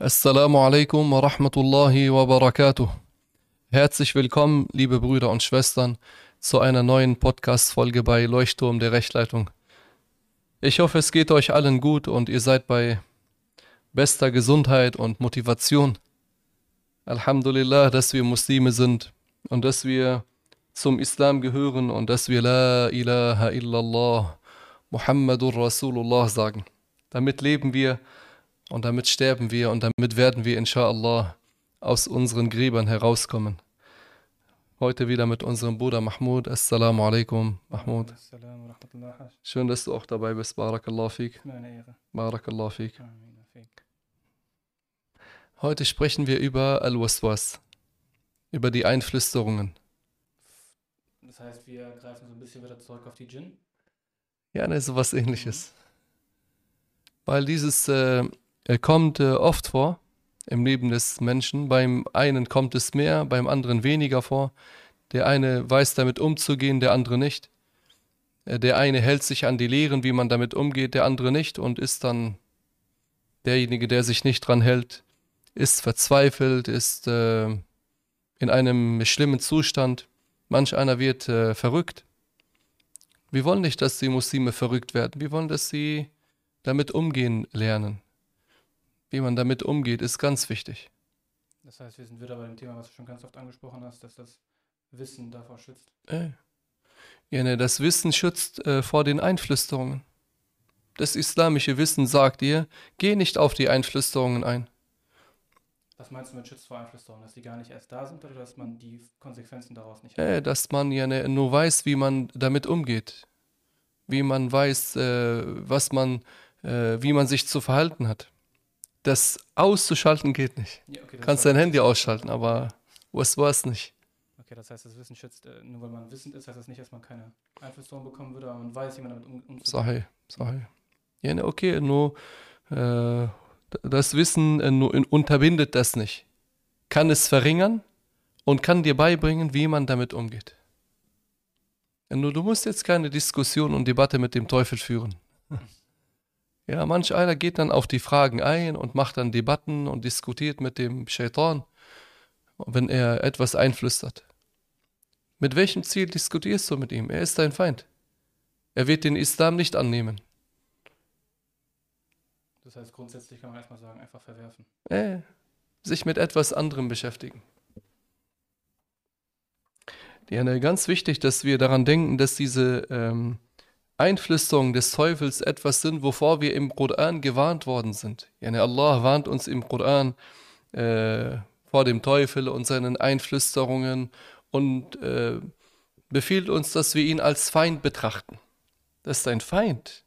Assalamu alaikum wa rahmatullahi wa barakatuh. Herzlich willkommen, liebe Brüder und Schwestern, zu einer neuen Podcast-Folge bei Leuchtturm der Rechtleitung. Ich hoffe, es geht euch allen gut und ihr seid bei bester Gesundheit und Motivation. Alhamdulillah, dass wir Muslime sind und dass wir zum Islam gehören und dass wir La ilaha illallah Muhammadur Rasulullah sagen. Damit leben wir und damit sterben wir und damit werden wir inshallah aus unseren Gräbern herauskommen. Heute wieder mit unserem Bruder Mahmoud. Assalamu alaikum, Mahmoud. Schön, dass du auch dabei bist. Barakallah Ehre. Barakallah. Fik. Heute sprechen wir über Al-Waswas, über die Einflüsterungen. Das heißt, wir greifen so ein bisschen wieder zurück auf die Djinn. Ja, ne, sowas ähnliches. Weil dieses äh, äh, kommt äh, oft vor im Leben des Menschen. Beim einen kommt es mehr, beim anderen weniger vor. Der eine weiß damit umzugehen, der andere nicht. Äh, Der eine hält sich an die Lehren, wie man damit umgeht, der andere nicht und ist dann derjenige, der sich nicht dran hält, ist verzweifelt, ist äh, in einem schlimmen Zustand. Manch einer wird äh, verrückt. Wir wollen nicht, dass die Muslime verrückt werden. Wir wollen, dass sie damit umgehen lernen. Wie man damit umgeht, ist ganz wichtig. Das heißt, wir sind wieder bei dem Thema, was du schon ganz oft angesprochen hast, dass das Wissen davor schützt. Äh. Ja, ne, das Wissen schützt äh, vor den Einflüsterungen. Das islamische Wissen sagt dir, geh nicht auf die Einflüsterungen ein. Was meinst du mit schützt vor Einflüsterungen? Dass die gar nicht erst da sind oder dass man die Konsequenzen daraus nicht Äh, dass man ja ne, nur weiß, wie man damit umgeht. Wie man weiß, äh, was man, äh, wie man sich zu verhalten hat. Das auszuschalten geht nicht. Ja, okay, kannst dein Handy ausschalten, aber was war es nicht. Okay, das heißt, das Wissen schützt, äh, nur weil man wissend ist, heißt das nicht, dass man keine Einflüsterung bekommen würde, aber man weiß, wie man damit um, umzugehen Sahih, Sahih. Ja, ne, okay, nur äh, das Wissen äh, nur in, unterbindet das nicht. Kann es verringern und kann dir beibringen, wie man damit umgeht. Ja, nur du musst jetzt keine Diskussion und Debatte mit dem Teufel führen. Ja, manch einer geht dann auf die Fragen ein und macht dann Debatten und diskutiert mit dem Shaitan, wenn er etwas einflüstert. Mit welchem Ziel diskutierst du mit ihm? Er ist dein Feind. Er wird den Islam nicht annehmen. Das heißt, grundsätzlich kann man erstmal sagen, einfach verwerfen. Äh, sich mit etwas anderem beschäftigen. Ja, ne, ganz wichtig, dass wir daran denken, dass diese ähm, Einflüsterungen des Teufels etwas sind, wovor wir im Koran gewarnt worden sind. Ja, ne, Allah warnt uns im Koran äh, vor dem Teufel und seinen Einflüsterungen und äh, befiehlt uns, dass wir ihn als Feind betrachten. Das ist dein Feind.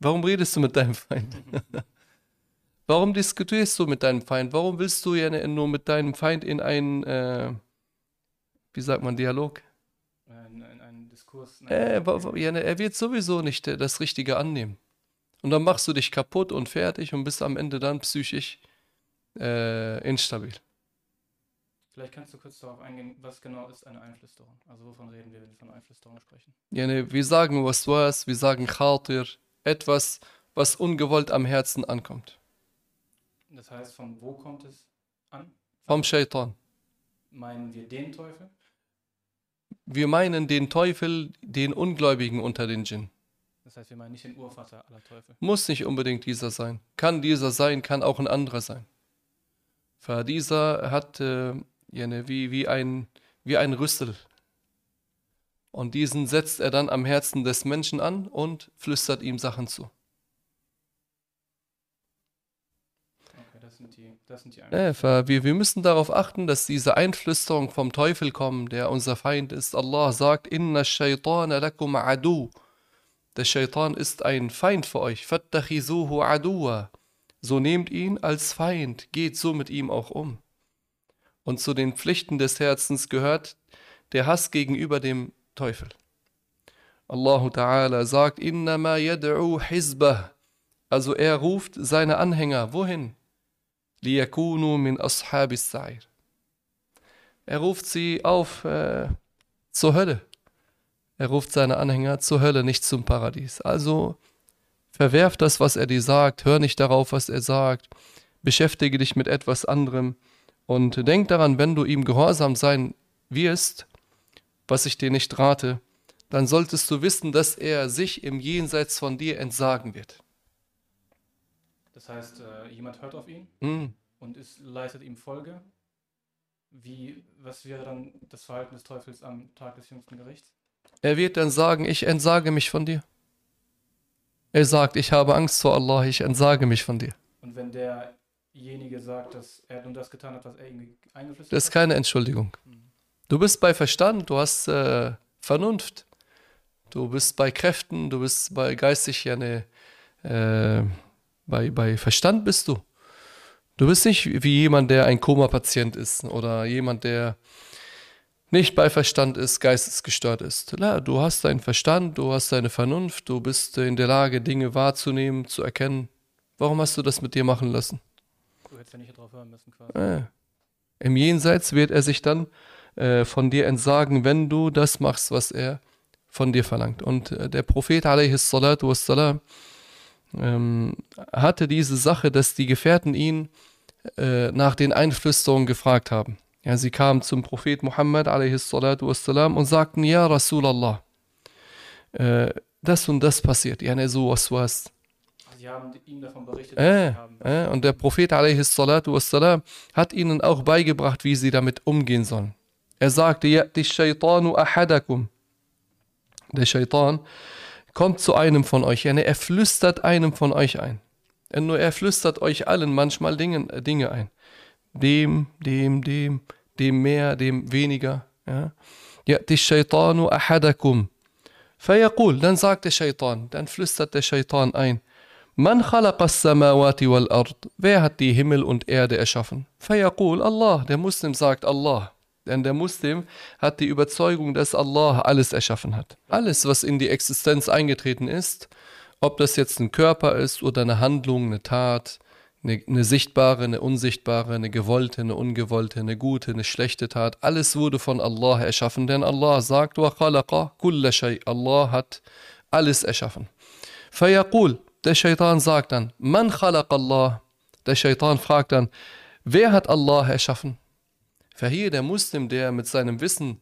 Warum redest du mit deinem Feind? Warum diskutierst du mit deinem Feind? Warum willst du ja nur mit deinem Feind in einen, äh, wie sagt man, Dialog? Äh, in, einen Diskurs. Äh, ja, ne, er wird sowieso nicht äh, das Richtige annehmen. Und dann machst du dich kaputt und fertig und bist am Ende dann psychisch äh, instabil. Vielleicht kannst du kurz darauf eingehen, was genau ist eine Einflüsterung? Also wovon reden wir, wenn wir von Einflüsterung sprechen? Ja, ne, wir sagen was was, wir sagen Khatir, etwas, was ungewollt am Herzen ankommt. Das heißt, von wo kommt es an? Vom Shaitan. Meinen wir den Teufel? Wir meinen den Teufel, den Ungläubigen unter den Djinn. Das heißt, wir meinen nicht den Urvater aller Teufel. Muss nicht unbedingt dieser sein. Kann dieser sein, kann auch ein anderer sein. Für dieser hat äh, wie, wie, ein, wie ein Rüssel. Und diesen setzt er dann am Herzen des Menschen an und flüstert ihm Sachen zu. Okay, das sind das sind die für, wir, wir müssen darauf achten, dass diese Einflüsterungen vom Teufel kommen, der unser Feind ist. Allah sagt, Inna shaitana lakum adu. Der Shaitan ist ein Feind für euch. Fattachizuhu aduwa. So nehmt ihn als Feind, geht so mit ihm auch um. Und zu den Pflichten des Herzens gehört der Hass gegenüber dem Teufel. Allah Ta'ala sagt, Innama yad'u hizbah. Also er ruft seine Anhänger, wohin? Liyakunu min ashabis sa'ir. Er ruft sie auf äh, zur Hölle. Er ruft seine Anhänger zur Hölle, nicht zum Paradies. Also verwerf das, was er dir sagt, hör nicht darauf, was er sagt. beschäftige dich mit etwas anderem und denk daran, wenn du ihm gehorsam sein wirst, was ich dir nicht rate, dann solltest du wissen, dass er sich im Jenseits von dir entsagen wird. Das heißt, äh, jemand hört auf ihn Mm. und ist, leistet ihm Folge. Wie, was wäre dann das Verhalten des Teufels am Tag des jüngsten Gerichts? Er wird dann sagen, ich entsage mich von dir. Er sagt, ich habe Angst vor Allah, ich entsage mich von dir. Und wenn derjenige sagt, dass er nun das getan hat, was er ihm eingeflüstert Das ist hat? keine Entschuldigung. Du bist bei Verstand, du hast äh, Vernunft. Du bist bei Kräften, du bist bei geistig ja ne, äh, bei, bei Verstand bist du. Du bist nicht wie jemand, der ein Koma-Patient ist oder jemand, der nicht bei Verstand ist, geistesgestört ist. Na, du hast deinen Verstand, du hast deine Vernunft, du bist in der Lage, Dinge wahrzunehmen, zu erkennen. Warum hast du das mit dir machen lassen? Du hättest ja nicht darauf hören müssen quasi. Äh. Im Jenseits wird er sich dann äh, von dir entsagen, wenn du das machst, was er von dir verlangt. Und äh, der Prophet a.s. ähm, hatte diese Sache, dass die Gefährten ihn äh, nach den Einflüsterungen gefragt haben. Ja, sie kamen zum Prophet Muhammad wassalam, und sagten, Ja Rasulallah, äh, das und das passiert. Ja, ne, so was was. Sie haben ihm davon berichtet, Äh, äh, und der Prophet wassalam, hat ihnen auch beigebracht, wie sie damit umgehen sollen. Er sagte, Ya'ti shaitanu ahadakum. Der Shaitan kommt zu einem von euch, yani er flüstert einem von euch ein. Äh, Nur er flüstert euch allen manchmal Dinge, äh, Dinge ein. Dem, dem, dem, dem mehr, dem weniger. Ja. Ya'ti shaitanu ahadakum. فيقول, dann sagt der Shaitan, dann flüstert der Shaitan ein. Man khalaqa as-samawati wal ard. Wer hat die Himmel und Erde erschaffen? Fayaqul Allah. Der Muslim sagt Allah. denn der Muslim hat die Überzeugung, dass Allah alles erschaffen hat. Alles, was in die Existenz eingetreten ist, ob das jetzt ein Körper ist oder eine Handlung, eine Tat, eine, eine sichtbare, eine unsichtbare, eine gewollte, eine ungewollte, eine gute, eine schlechte Tat, alles wurde von Allah erschaffen. Denn Allah sagt. Allah hat alles erschaffen. Fayaqul, der Shaitan sagt dann, man Allah. Der Shaitan fragt dann, wer hat Allah erschaffen? Hier der Muslim, der mit seinem Wissen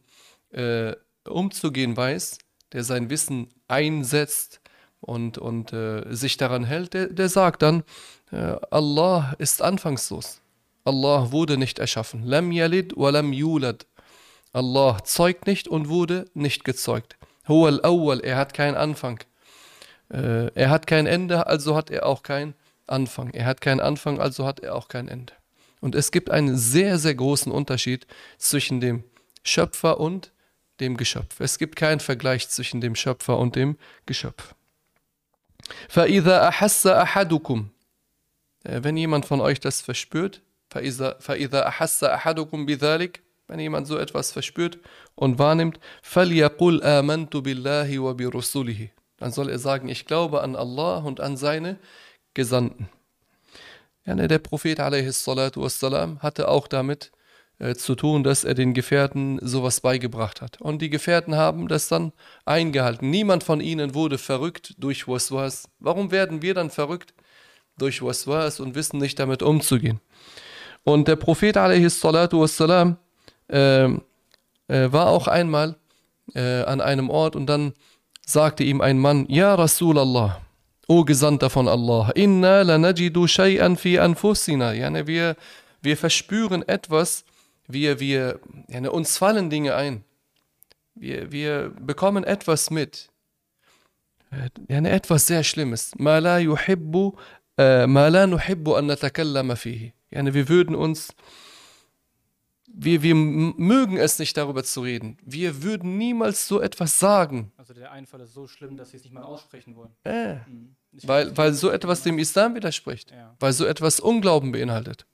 äh, umzugehen weiß, der sein Wissen einsetzt und, und äh, sich daran hält, der, der sagt dann, äh, Allah ist anfangslos. Allah wurde nicht erschaffen. Lam yalid wa lam yulad. Allah zeugt nicht und wurde nicht gezeugt. Huwa al-awwal, er hat keinen Anfang. Äh, er hat kein Ende, also hat er auch keinen Anfang. Er hat keinen Anfang, also hat er auch kein Ende. Und es gibt einen sehr, sehr großen Unterschied zwischen dem Schöpfer und dem Geschöpf. Es gibt keinen Vergleich zwischen dem Schöpfer und dem Geschöpf. فَإِذَا أَحَسَّ أَحَدُكُمْ Äh, Wenn jemand von euch das verspürt, فَإِذَا فَإِذَا أَحَسَّ أَحَدُكُمْ بِذَلِكَ Wenn jemand so etwas verspürt und wahrnimmt, فَلْيَقُلْ آمَنْتُ بِاللَّهِ وَبِرُسُلِهِ Dann soll er sagen, ich glaube an Allah und an seine Gesandten. Ne, der Prophet wassalam, hatte auch damit äh, zu tun, dass er den Gefährten sowas beigebracht hat. Und die Gefährten haben das dann eingehalten. Niemand von ihnen wurde verrückt durch Waswas. Warum werden wir dann verrückt durch Waswas und wissen nicht damit umzugehen? Und der Prophet wassalam, äh, äh, war auch einmal äh, an einem Ort und dann sagte ihm ein Mann, Ja Rasulallah, O Gesandter von Allah, inna lanajidu shay'an fi anfusina. Yani wir, wir verspüren etwas, wir, wir, yani uns fallen Dinge ein. Wir, wir bekommen etwas mit. Yani etwas sehr Schlimmes. Ma la yuhibbu, äh, ma la nuhibbu an natakallama fihi. Yani wir würden uns, wir, wir mögen es nicht darüber zu reden. Wir würden niemals so etwas sagen. Also der Einfall ist so schlimm, dass sie es nicht mal aussprechen wollen. Äh. Mhm. Ich Weil, weiß weil nicht, so was etwas du dem Islam widerspricht. meinst. Ja. Weil so etwas Unglauben beinhaltet.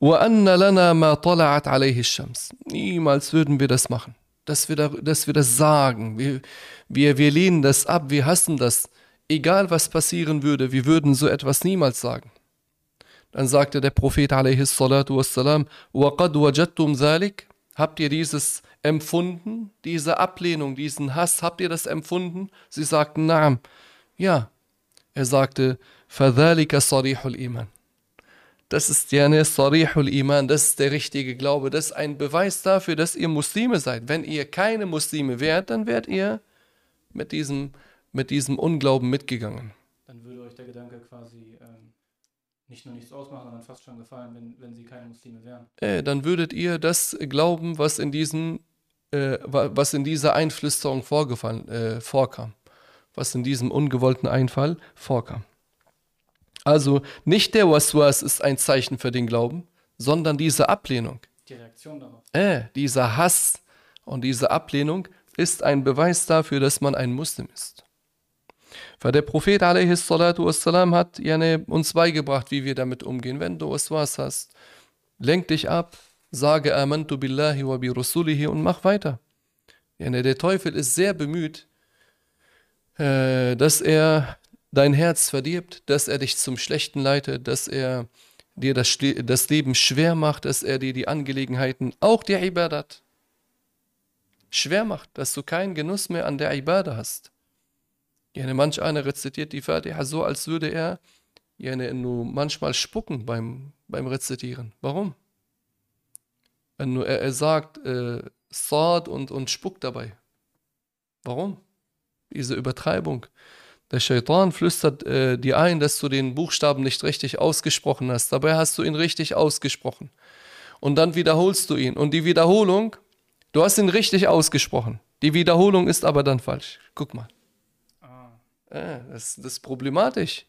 وَأَنَّ لَنَا مَا طَلَعَتْ عَلَيْهِ الشَّمْسِ Niemals würden wir das machen. Dass wir, da, dass wir das sagen. Wir, wir, wir lehnen das ab, wir hassen das. Egal was passieren würde, wir würden so etwas niemals sagen. Dann sagte der Prophet a.s. wassalam, وَقَدْ وَجَدْتُمْ ذَلِكَ Habt ihr dieses empfunden, diese Ablehnung, diesen Hass, habt ihr das empfunden? Sie sagten, Naam. Ja. Er sagte, فَذَلِكَ صَرِيحُ الْإِيمَانِ Das ist ja Sarihul Iman, das ist der richtige Glaube. Das ist ein Beweis dafür, dass ihr Muslime seid. Wenn ihr keine Muslime wärt, dann wärt ihr mit diesem, mit diesem Unglauben mitgegangen. Dann würde euch der Gedanke quasi ähm, nicht nur nichts ausmachen, sondern fast schon gefallen, wenn, wenn sie keine Muslime wären. Äh, dann würdet ihr das glauben, was in diesem, äh, was in dieser Einflüsterung vorgefallen, äh, vorkam. Was in diesem ungewollten Einfall vorkam. Also nicht der Waswas ist ein Zeichen für den Glauben, sondern diese Ablehnung. Die Reaktion darauf. Äh, dieser Hass und diese Ablehnung ist ein Beweis dafür, dass man ein Muslim ist. Weil der Prophet wassalam, hat uns beigebracht, wie wir damit umgehen. Wenn du Waswas hast, lenk dich ab, sage Amantu billahi wa bi rasulihi und mach weiter. Der Teufel ist sehr bemüht, äh, dass er dein Herz verdirbt, dass er dich zum Schlechten leitet, dass er dir das, das Leben schwer macht, dass er dir die Angelegenheiten, auch die Ibadat, schwer macht, dass du keinen Genuss mehr an der Ibadah hast. Jene manch einer rezitiert die Fatiha so, als würde er jene nur manchmal spucken beim, beim Rezitieren. Warum? Wenn nur er, er sagt äh, Saad und, und spuckt dabei. Warum? Diese Übertreibung. Der Shaitan flüstert äh, dir ein, dass du den Buchstaben nicht richtig ausgesprochen hast. Dabei hast du ihn richtig ausgesprochen. Und dann wiederholst du ihn. Und die Wiederholung, du hast ihn richtig ausgesprochen. Die Wiederholung ist aber dann falsch. Guck mal. Ah. Äh, das, das ist problematisch.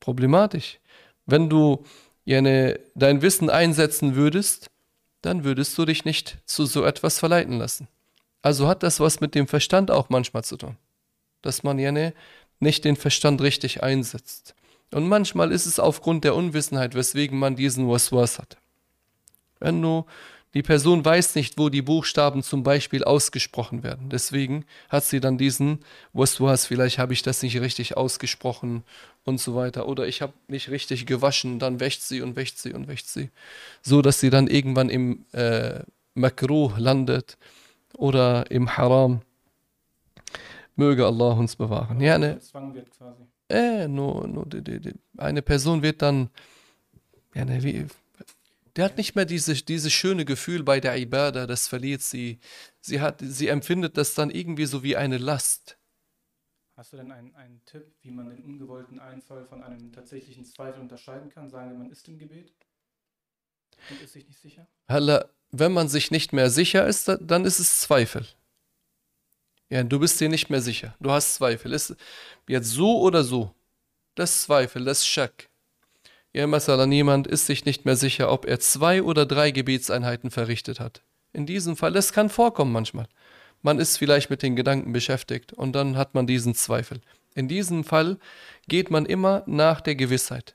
Problematisch. Wenn du jene, dein Wissen einsetzen würdest, dann würdest du dich nicht zu so etwas verleiten lassen. Also hat das was mit dem Verstand auch manchmal zu tun. Dass man jene nicht den Verstand richtig einsetzt. Und manchmal ist es aufgrund der Unwissenheit, weswegen man diesen Waswas hat. Wenn du die Person weiß nicht, wo die Buchstaben zum Beispiel ausgesprochen werden. Deswegen hat sie dann diesen Waswas, vielleicht habe ich das nicht richtig ausgesprochen und so weiter. Oder ich habe nicht richtig gewaschen, dann wäscht sie und wäscht sie und wäscht sie. So dass sie dann irgendwann im äh, Makruh landet oder im Haram. Möge Allah uns bewahren. Ja, ne, wird quasi. Äh, nur, nur die, die, die, eine Person wird dann, ja, ne, wie, der hat nicht mehr dieses diese schöne Gefühl bei der Ibadah, das verliert sie. Sie, hat, sie empfindet das dann irgendwie so wie eine Last. Hast du denn einen, einen Tipp, wie man den ungewollten Einfall von einem tatsächlichen Zweifel unterscheiden kann? Sagen wir, man ist im Gebet und ist sich nicht sicher? Wenn man sich nicht mehr sicher ist, dann ist es Zweifel. Ja, du bist dir nicht mehr sicher. Du hast Zweifel. Ist jetzt so oder so? Das Zweifel, das Schak. Ja, Masala, niemand ist sich nicht mehr sicher, ob er zwei oder drei Gebetseinheiten verrichtet hat. In diesem Fall, das kann vorkommen manchmal. Man ist vielleicht mit den Gedanken beschäftigt und dann hat man diesen Zweifel. In diesem Fall geht man immer nach der Gewissheit.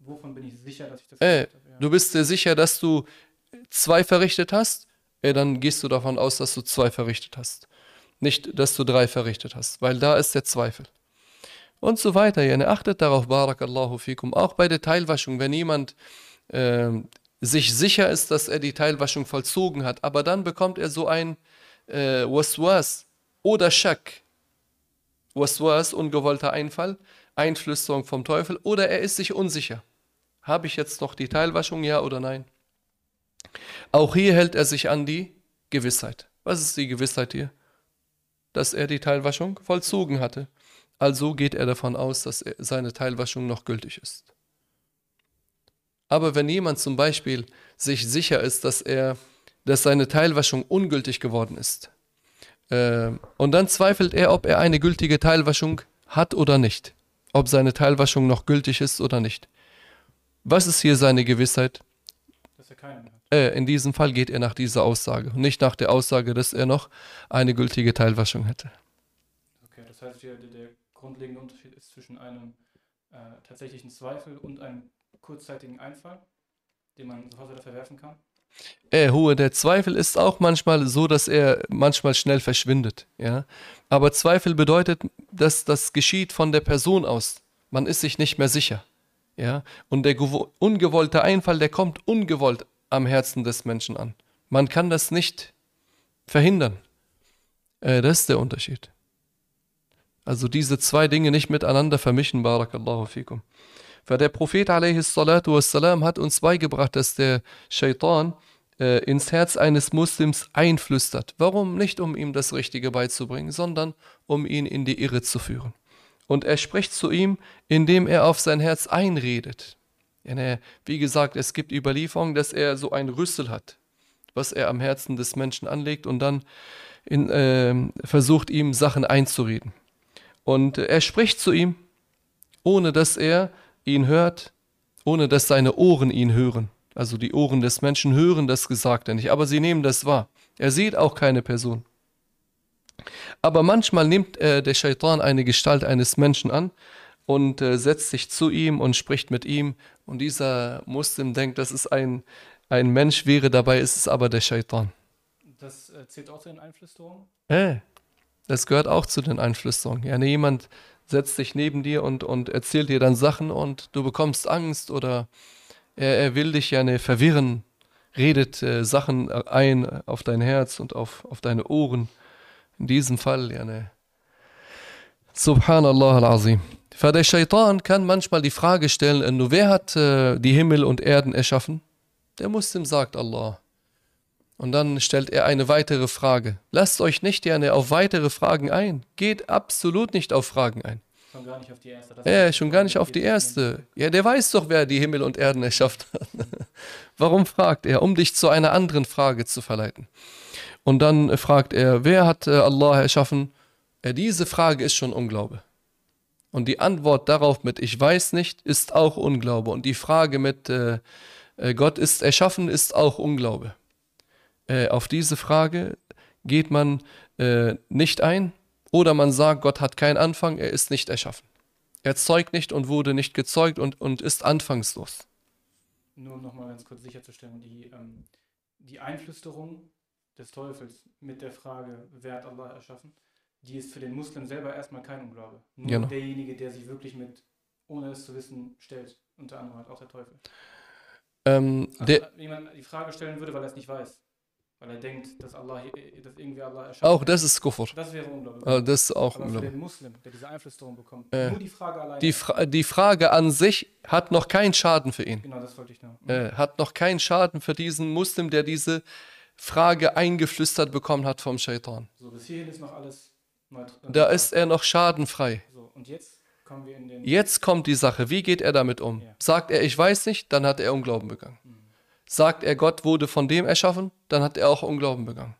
Wovon bin ich sicher, dass ich das äh, habe? Ja. Du bist dir sicher, dass du zwei verrichtet hast? Äh, dann gehst du davon aus, dass du zwei verrichtet hast. Nicht, dass du drei verrichtet hast, weil da ist der Zweifel. Und so weiter. Ja, achtet darauf, Barakallahu fikum. Auch bei der Teilwaschung, wenn jemand äh, sich sicher ist, dass er die Teilwaschung vollzogen hat, aber dann bekommt er so ein äh, Waswas oder Schak. Waswas, ungewollter Einfall, Einflüsterung vom Teufel, oder er ist sich unsicher. Habe ich jetzt noch die Teilwaschung, ja oder nein? Auch hier hält er sich an die Gewissheit. Was ist die Gewissheit hier? dass er die Teilwaschung vollzogen hatte. Also geht er davon aus, dass seine Teilwaschung noch gültig ist. Aber wenn jemand zum Beispiel sich sicher ist, dass er, dass seine Teilwaschung ungültig geworden ist, äh, und dann zweifelt er, ob er eine gültige Teilwaschung hat oder nicht, ob seine Teilwaschung noch gültig ist oder nicht. Was ist hier seine Gewissheit? Dass er keine hat. Äh, in diesem Fall geht er nach dieser Aussage, nicht nach der Aussage, dass er noch eine gültige Teilwaschung hätte. Okay, das heißt, der, der grundlegende Unterschied ist zwischen einem äh, tatsächlichen Zweifel und einem kurzzeitigen Einfall, den man sofort wieder verwerfen kann. Äh, Hohe, der Zweifel ist auch manchmal so, dass er manchmal schnell verschwindet. Ja? Aber Zweifel bedeutet, dass das geschieht von der Person aus. Man ist sich nicht mehr sicher. Ja? Und der ungewollte Einfall, der kommt ungewollt am Herzen des Menschen an. Man kann das nicht verhindern. Äh, das ist der Unterschied. Also diese zwei Dinge nicht miteinander vermischen, barakallahu fikum. Weil der Prophet wassalam, hat uns beigebracht, dass der Shaitan äh, ins Herz eines Muslims einflüstert. Warum? Nicht um ihm das Richtige beizubringen, sondern um ihn in die Irre zu führen. Und er spricht zu ihm, indem er auf sein Herz einredet. Wie gesagt, es gibt Überlieferungen, dass er so ein Rüssel hat, was er am Herzen des Menschen anlegt und dann in, äh, versucht, ihm Sachen einzureden. Und er spricht zu ihm, ohne dass er ihn hört, ohne dass seine Ohren ihn hören. Also die Ohren des Menschen hören das Gesagte nicht, aber sie nehmen das wahr. Er sieht auch keine Person. Aber manchmal nimmt äh, der Shaitan eine Gestalt eines Menschen an und äh, setzt sich zu ihm und spricht mit ihm. Und dieser Muslim denkt, dass es ein, ein Mensch wäre, dabei ist es aber der Shaitan. Das äh, zählt auch zu den Einflüsterungen? Äh, das gehört auch zu den Einflüsterungen. Ja, jemand setzt sich neben dir und, und erzählt dir dann Sachen und du bekommst Angst oder er, er will dich ja ne, verwirren, redet äh, Sachen ein auf dein Herz und auf, auf deine Ohren. In diesem Fall, ja, ne. Subhanallah al-Azim. Der Shaitan kann manchmal die Frage stellen, äh, nur wer hat äh, die Himmel und Erden erschaffen? Der Muslim sagt Allah. Und dann stellt er eine weitere Frage. Lasst euch nicht gerne auf weitere Fragen ein. Geht absolut nicht auf Fragen ein. Schon gar nicht auf die erste. ja, schon gar nicht auf die erste. Ja, der weiß doch, wer die Himmel und Erden erschafft hat. Warum fragt er? Um dich zu einer anderen Frage zu verleiten. Und dann fragt er, wer hat äh, Allah erschaffen? Ja, diese Frage ist schon Unglaube. Und die Antwort darauf mit Ich weiß nicht ist auch Unglaube. Und die Frage mit äh, äh Gott ist erschaffen ist auch Unglaube. Äh, auf diese Frage geht man äh, nicht ein, oder man sagt, Gott hat keinen Anfang, er ist nicht erschaffen. Er zeugt nicht und wurde nicht gezeugt und, und ist anfangslos. Nur um nochmal ganz kurz sicherzustellen, die, ähm, die Einflüsterung des Teufels mit der Frage, wer hat Allah erschaffen, die ist für den Muslim selber erstmal kein Unglaube. Nur genau. derjenige, der sich wirklich mit, ohne es zu wissen, stellt, unter anderem halt auch der Teufel. Ähm, also, der, wenn jemand die Frage stellen würde, weil er es nicht weiß. Weil er denkt, dass Allah, dass irgendwie Allah erschafft. Auch das ist Kufr. Das wäre unglaublich. Äh, das ist auch unglaublich. für den Muslim, der diese Einflüsterung bekommt, äh, nur die Frage alleine. Die, Fra die, Frage an sich hat noch keinen Schaden für ihn. Genau, das wollte ich noch. Äh, hat noch keinen Schaden für diesen Muslim, der diese Frage eingeflüstert bekommen hat vom Shaitan. So, bis hierhin ist noch alles neutral. Da ist er noch schadenfrei. So, und jetzt kommen wir in den. Jetzt kommt die Sache. Wie geht er damit um? Ja. Sagt er, ich weiß nicht, dann hat er Unglauben begangen. Mhm. Sagt er, Gott wurde von dem erschaffen, dann hat er auch Unglauben begangen.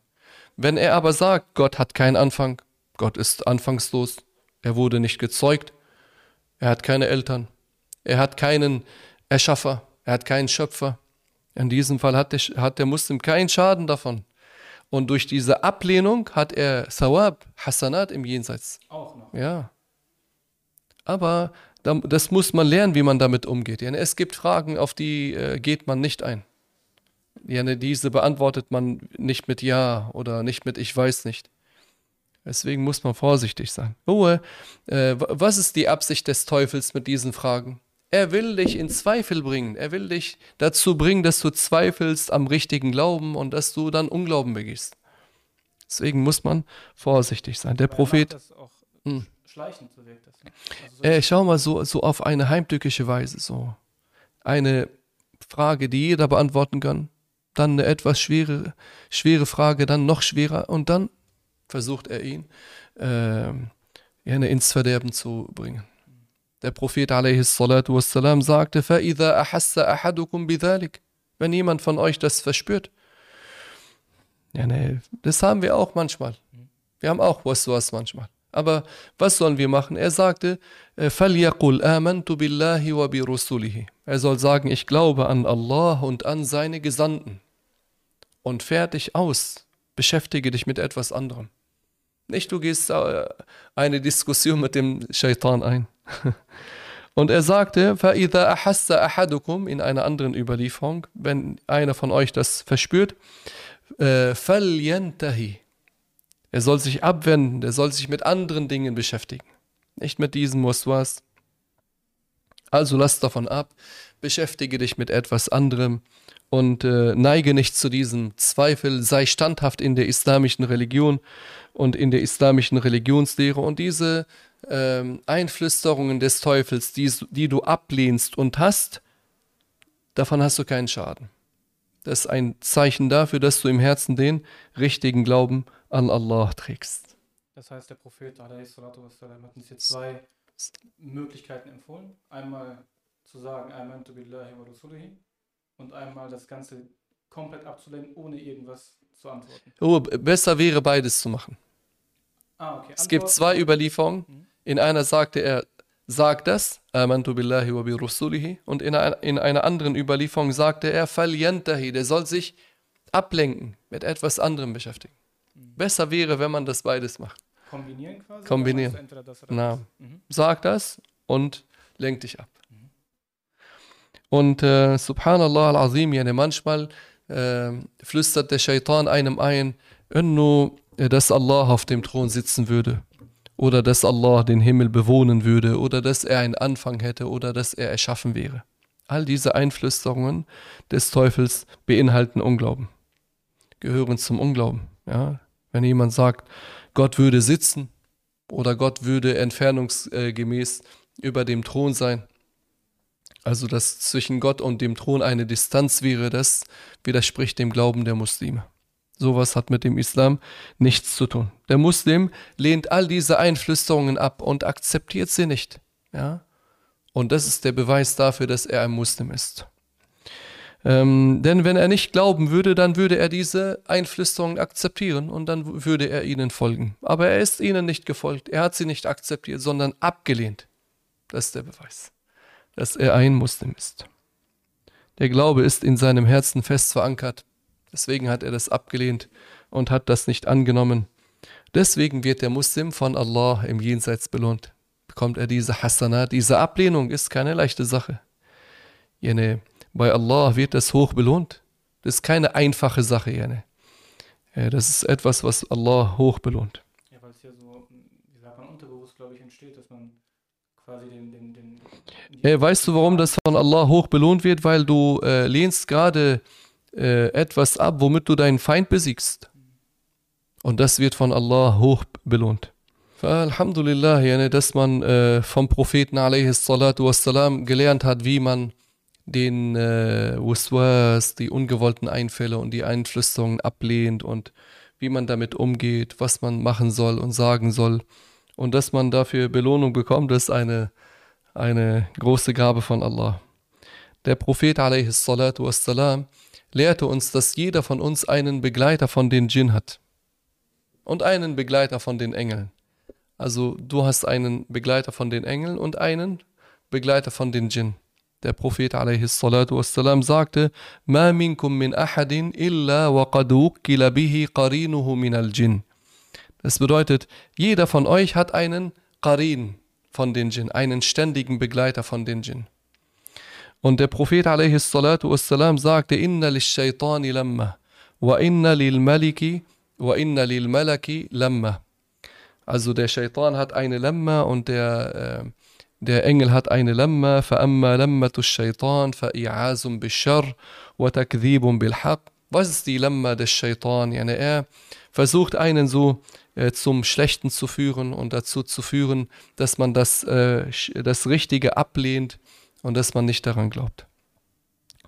Wenn er aber sagt, Gott hat keinen Anfang, Gott ist anfangslos, er wurde nicht gezeugt, er hat keine Eltern, er hat keinen Erschaffer, er hat keinen Schöpfer. In diesem Fall hat der, hat der Muslim keinen Schaden davon. Und durch diese Ablehnung hat er Thawab, Hasanat im Jenseits. Auch noch. Ja. Aber das muss man lernen, wie man damit umgeht. Es gibt Fragen, auf die äh, geht man nicht ein. Ja, ne, diese beantwortet man nicht mit Ja oder nicht mit Ich weiß nicht. Deswegen muss man vorsichtig sein. Ruhe, äh, was ist die Absicht des Teufels mit diesen Fragen? Er will dich in Zweifel bringen. Er will dich dazu bringen, dass du zweifelst am richtigen Glauben und dass du dann Unglauben begehst. Deswegen muss man vorsichtig sein. Der Aber Prophet. Das auch hm. schleichend, so wirkt das. Ne? Also so äh, schau mal so, so auf eine heimtückische Weise. So. Eine Frage, die jeder beantworten kann dann eine etwas schwere, schwere Frage, dann noch schwerer und dann versucht er ihn äh, ins Verderben zu bringen. Der Prophet wassalam, sagte, Wenn jemand von euch das verspürt, ja, nee, das haben wir auch manchmal. Wir haben auch was manchmal. Aber was sollen wir machen? Er sagte, فَلْيَقُلْ آمَنْتُ بِاللَّهِ وَبِرُسُولِهِ Er soll sagen, ich glaube an Allah und an seine Gesandten und fertig aus. Beschäftige dich mit etwas anderem. Nicht, du gehst äh, eine Diskussion mit dem Shaitan ein. Und er sagte, فَإِذَا أَحَسَّ أَحَدُكُمْ in einer anderen Überlieferung, wenn einer von euch das verspürt, äh, فَلْيَنْتَهِ Er soll sich abwenden, er soll sich mit anderen Dingen beschäftigen. Nicht mit diesem Waswas. Also lass davon ab, beschäftige dich mit etwas anderem und äh, neige nicht zu diesem Zweifel, sei standhaft in der islamischen Religion und in der islamischen Religionslehre und diese ähm, Einflüsterungen des Teufels, die, die du ablehnst und hast, davon hast du keinen Schaden. Das ist ein Zeichen dafür, dass du im Herzen den richtigen Glauben an Allah trägst. Das heißt, der Prophet hat uns jetzt zwei Möglichkeiten empfohlen. Einmal zu sagen, Amantu billahi wa rasulihi und einmal das Ganze komplett abzulehnen, ohne irgendwas zu antworten. Oh, besser wäre beides zu machen. Ah, okay. Es gibt zwei Überlieferungen. Mhm. In einer sagte er, sag das, Amantu billahi wa bi rasulihi, und in einer, in einer anderen Überlieferung sagte er, falyantahi, der soll sich ablenken, mit etwas anderem beschäftigen. Mhm. Besser wäre, wenn man das beides macht. Kombinieren quasi? Kombinieren. Na, mhm. Sag das und lenk dich ab. Und äh, subhanallah al-azim, yani manchmal äh, flüstert der Shaitan einem ein, dass Allah auf dem Thron sitzen würde oder dass Allah den Himmel bewohnen würde oder dass er einen Anfang hätte oder dass er erschaffen wäre. All diese Einflüsterungen des Teufels beinhalten Unglauben, gehören zum Unglauben. Ja? Wenn jemand sagt, Gott würde sitzen oder Gott würde entfernungsgemäß über dem Thron sein, also dass zwischen Gott und dem Thron eine Distanz wäre, das widerspricht dem Glauben der Muslime. Sowas hat mit dem Islam nichts zu tun. Der Muslim lehnt all diese Einflüsterungen ab und akzeptiert sie nicht. Ja? Und das ist der Beweis dafür, dass er ein Muslim ist. Ähm, denn wenn er nicht glauben würde, dann würde er diese Einflüsterungen akzeptieren und dann würde er ihnen folgen. Aber er ist ihnen nicht gefolgt. Er hat sie nicht akzeptiert, sondern abgelehnt. Das ist der Beweis, dass er ein Muslim ist. Der Glaube ist in seinem Herzen fest verankert. Deswegen hat er das abgelehnt und hat das nicht angenommen. Deswegen wird der Muslim von Allah im Jenseits belohnt. Bekommt er diese Hasana, diese Ablehnung ist keine leichte Sache. Jene, bei Allah wird das hoch belohnt. Das ist keine einfache Sache, jene. Das ist etwas, was Allah hoch belohnt. Ja, weil es ja so, wie sagt man, unterbewusst, glaube ich, entsteht, dass man quasi den. den, ja, weißt du, warum das von Allah hoch belohnt wird? Weil du äh, lehnst gerade äh, etwas ab, womit du deinen Feind besiegst. Und das wird von Allah hoch belohnt. Alhamdulillah, dass man äh, vom Propheten wassalam, gelernt hat, wie man den äh, die ungewollten Einfälle und die Einflüsterungen ablehnt und wie man damit umgeht, was man machen soll und sagen soll. Und dass man dafür Belohnung bekommt, ist eine, eine große Gabe von Allah. Der Prophet wassalam, lehrte uns, dass jeder von uns einen Begleiter von den Djinn hat und einen Begleiter von den Engeln. Also du hast einen Begleiter von den Engeln und einen Begleiter von den Djinn. Der Prophet والسلام, sagte, Ma minkum min ahadin illa wa bihi qarinuhu min al -jinn. Das bedeutet, jeder von euch hat einen Qarin von den Djinn, einen ständigen Begleiter von den Djinn. Und der Prophet والسلام, sagte, Inna lish-shaytani lamma wa inna lil maliki wa inna lil malaki lamma. Also der Shaitan hat eine Lamma und der, äh, der Engel hat eine Lamma. فأما لمة الشيطان فإعاز بالشر وتكذيب بالحق. Was ist die Lamma des Shaitan? Yani er versucht einen so äh, zum Schlechten zu führen und dazu zu führen, dass man das, äh, das Richtige ablehnt und dass man nicht daran glaubt.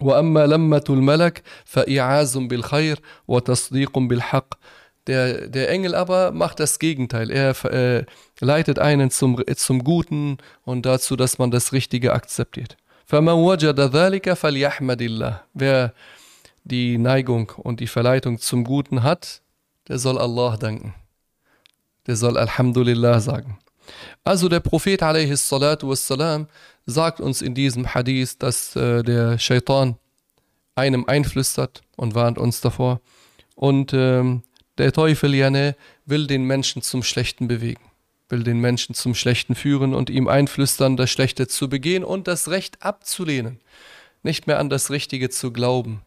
وأما لمة الملك فإعاز بالخير وتصديق بالحق der, der Engel aber macht das Gegenteil. Er äh, leitet einen zum, zum Guten und dazu, dass man das Richtige akzeptiert. Wer die Neigung und die Verleitung zum Guten hat, der soll Allah danken. Der soll Alhamdulillah sagen. Also der Prophet wassalam, sagt uns in diesem Hadith, dass äh, der Shaitan einem einflüstert und warnt uns davor. Und ähm, der Teufel, Janne, will den Menschen zum Schlechten bewegen, will den Menschen zum Schlechten führen und ihm einflüstern, das Schlechte zu begehen und das Recht abzulehnen, nicht mehr an das Richtige zu glauben.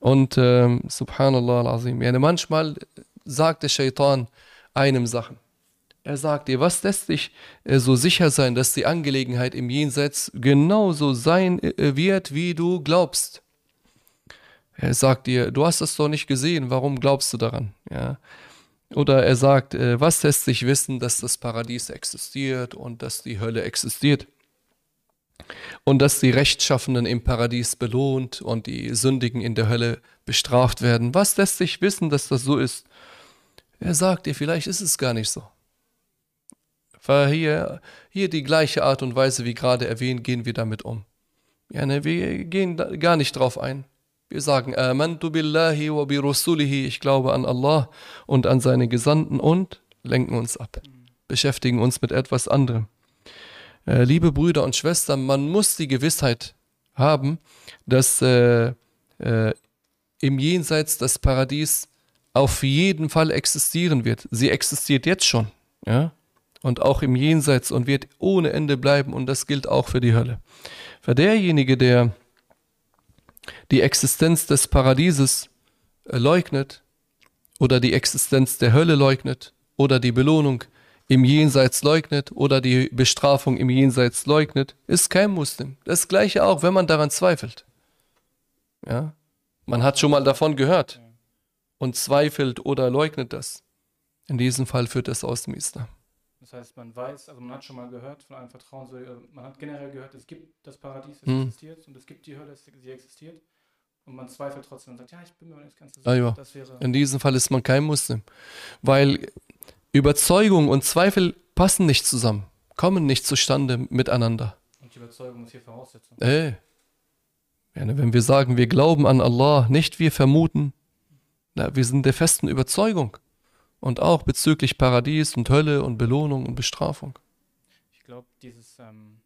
Und ähm, subhanallah al-azim, Janne, manchmal sagt der Shaitan einem Sachen Er sagt dir, was lässt dich äh, so sicher sein, dass die Angelegenheit im Jenseits genauso sein äh, wird, wie du glaubst? Er sagt dir, du hast es doch nicht gesehen, warum glaubst du daran? Ja. Oder er sagt, äh, was lässt sich wissen, dass das Paradies existiert und dass die Hölle existiert? Und dass die Rechtschaffenen im Paradies belohnt und die Sündigen in der Hölle bestraft werden. Was lässt sich wissen, dass das so ist? Er sagt dir, vielleicht ist es gar nicht so. Weil hier, hier die gleiche Art und Weise wie gerade erwähnt, gehen wir damit um. Ja, ne, wir gehen gar nicht drauf ein. Wir sagen, billahi wa bi rasulihi, ich glaube an Allah und an seine Gesandten und lenken uns ab, beschäftigen uns mit etwas anderem. Äh, liebe Brüder und Schwestern, man muss die Gewissheit haben, dass äh, äh, im Jenseits das Paradies auf jeden Fall existieren wird. Sie existiert jetzt schon, ja, und auch im Jenseits und wird ohne Ende bleiben und das gilt auch für die Hölle. Für derjenige, der die Existenz des Paradieses äh, leugnet oder die Existenz der Hölle leugnet oder die Belohnung im Jenseits leugnet oder die Bestrafung im Jenseits leugnet, ist kein Muslim. Das gleiche auch, wenn man daran zweifelt. Ja? Man hat schon mal davon gehört und zweifelt oder leugnet das. In diesem Fall führt es aus dem Islam. Das heißt, man weiß, also man hat schon mal gehört von einem Vertrauen, man hat generell gehört, es gibt das Paradies, es hm. existiert und es gibt die Hölle, sie existiert. Und man zweifelt trotzdem und sagt, ja, ich bin mir nicht ganz sicher. Ah, ja. In diesem Fall ist man kein Muslim. Weil Überzeugung und Zweifel passen nicht zusammen, kommen nicht zustande miteinander. Und die Überzeugung ist hier Voraussetzung. Äh. Wenn wir sagen, wir glauben an Allah, nicht wir vermuten, na, wir sind der festen Überzeugung. Und auch bezüglich Paradies und Hölle und Belohnung und Bestrafung. Ich glaube, dieses, ähm,